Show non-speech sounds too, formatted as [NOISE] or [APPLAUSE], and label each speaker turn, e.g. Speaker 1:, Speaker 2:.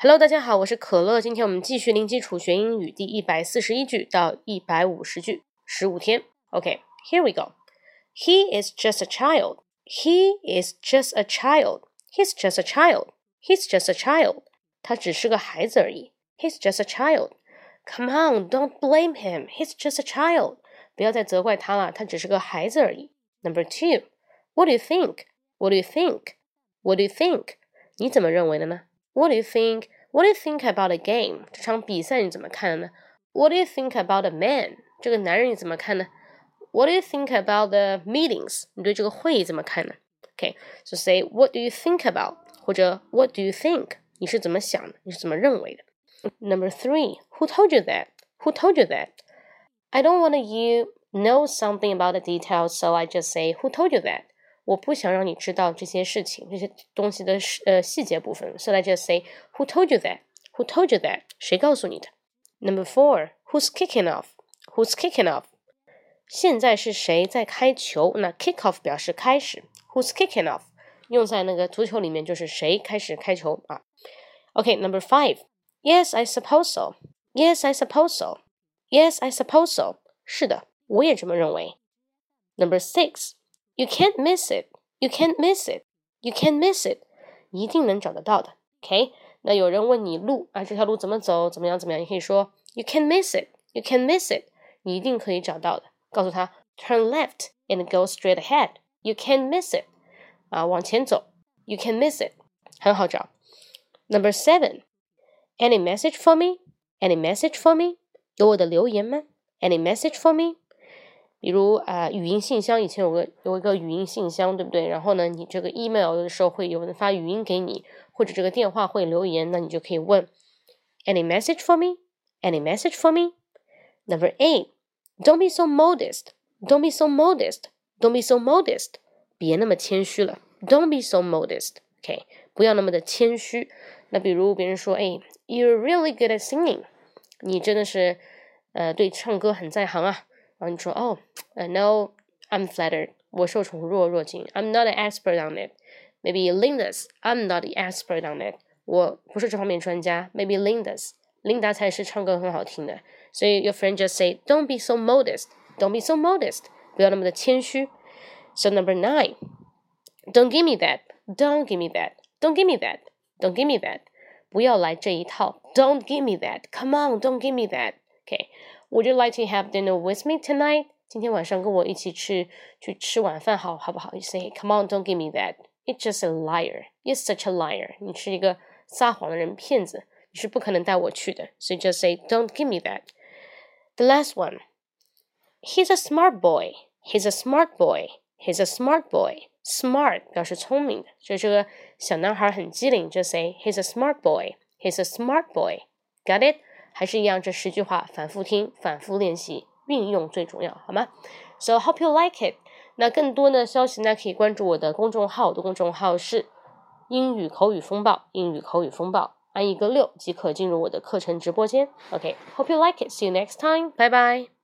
Speaker 1: Hello，大家好，我是可乐。今天我们继续零基础学英语第一百四十一句到一百五十句，十五天。OK，here、okay, we go. He is just a child. He is just a child. He's just a child. He's just a child. 他只是个孩子而已。He's just a child. Come on, don't blame him. He's just a child. 不要再责怪他了，他只是个孩子而已。Number two, what do you think? What do you think? What do you think? 你怎么认为的呢 ？what do you think? What do you think about a game? 这场比赛你怎么看呢？What do you think about a man? 这个男人你怎么看呢？What do you think about the meetings? 你对这个会议怎么看呢？Okay, so say What do you think about? 或者 What do you think? 你是怎么想的？你是怎么认为的？Number three, Who told you that? Who told you that? I don't want you know something about the details, so I just say Who told you that? 我不想让你知道这些事情、这些东西的呃细节部分。So I just say, Who told you that? Who told you that? 谁告诉你的？Number four, Who's kicking off? Who's kicking off? 现在是谁在开球？那 kick off 表示开始。Who's kicking off? 用在那个足球里面就是谁开始开球啊？Okay, number five. Yes, I suppose so. Yes, I suppose so. Yes, I suppose so. 是的，我也这么认为。Number six. You can't miss it. You can't miss it. You can't miss it. 一定能找得到的。OK，那有人问你路啊，这条路怎么走？怎么样？怎么样？你可以说 You can't miss it. You can't miss it. 你一定可以找到的。告诉他 Turn left and go straight ahead. You can't miss it. 啊，往前走。You can miss it. 很好找。Number seven. Any message for me? Any message for me? 有我的留言吗？Any message for me? 比如啊、语音信箱以前有个有一个语音信箱，对不对？然后呢，你这个 email 有的时候会有人发语音给你，或者这个电话会留言，那你就可以问 Any message for me? Any message for me? Number eight, don't be so modest. Don't be so modest. Don't be so modest. 别那么谦虚了。Don't be so modest. OK，不要那么的谦虚。那比如别人说，哎，You're really good at singing. 你真的是呃对唱歌很在行啊。然后你说哦，呃，No, [TSK] I'm flattered，我受宠若若惊。I'm not an expert on it. Maybe Linda's, I'm not the expert on it. 我不是这方面专家。Maybe Linda's, Linda 才是唱歌很好听的。所以 your friend just say, don't be so modest, don't be so modest，不要那么的谦虚。So number nine, don't give me that, don't give me that, don't give me that, don't give me that，不要来这一套。Don't give me that, come on, don't give me that. Okay. Would you like to have dinner with me tonight? 今天晚上跟我一起去去吃晚饭好好不好？You say, come on, don't give me that. It's just a liar. You're such a liar. 你是一个撒谎的人，骗子。你是不可能带我去的。So you just say, don't give me that. The last one. He's a smart boy. He's a smart boy. He's a smart boy. Smart 表示聪明的，就这个小男孩很机灵。就 say he's a smart boy. He's a smart boy. Got it? 还是一样，这十句话反复听，反复练习，运用最重要，好吗？So hope you like it。那更多的消息呢，可以关注我的公众号，我的公众号是英语口语风暴，英语口语风暴，按一个六即可进入我的课程直播间。OK，hope you like it。See you next time。拜拜。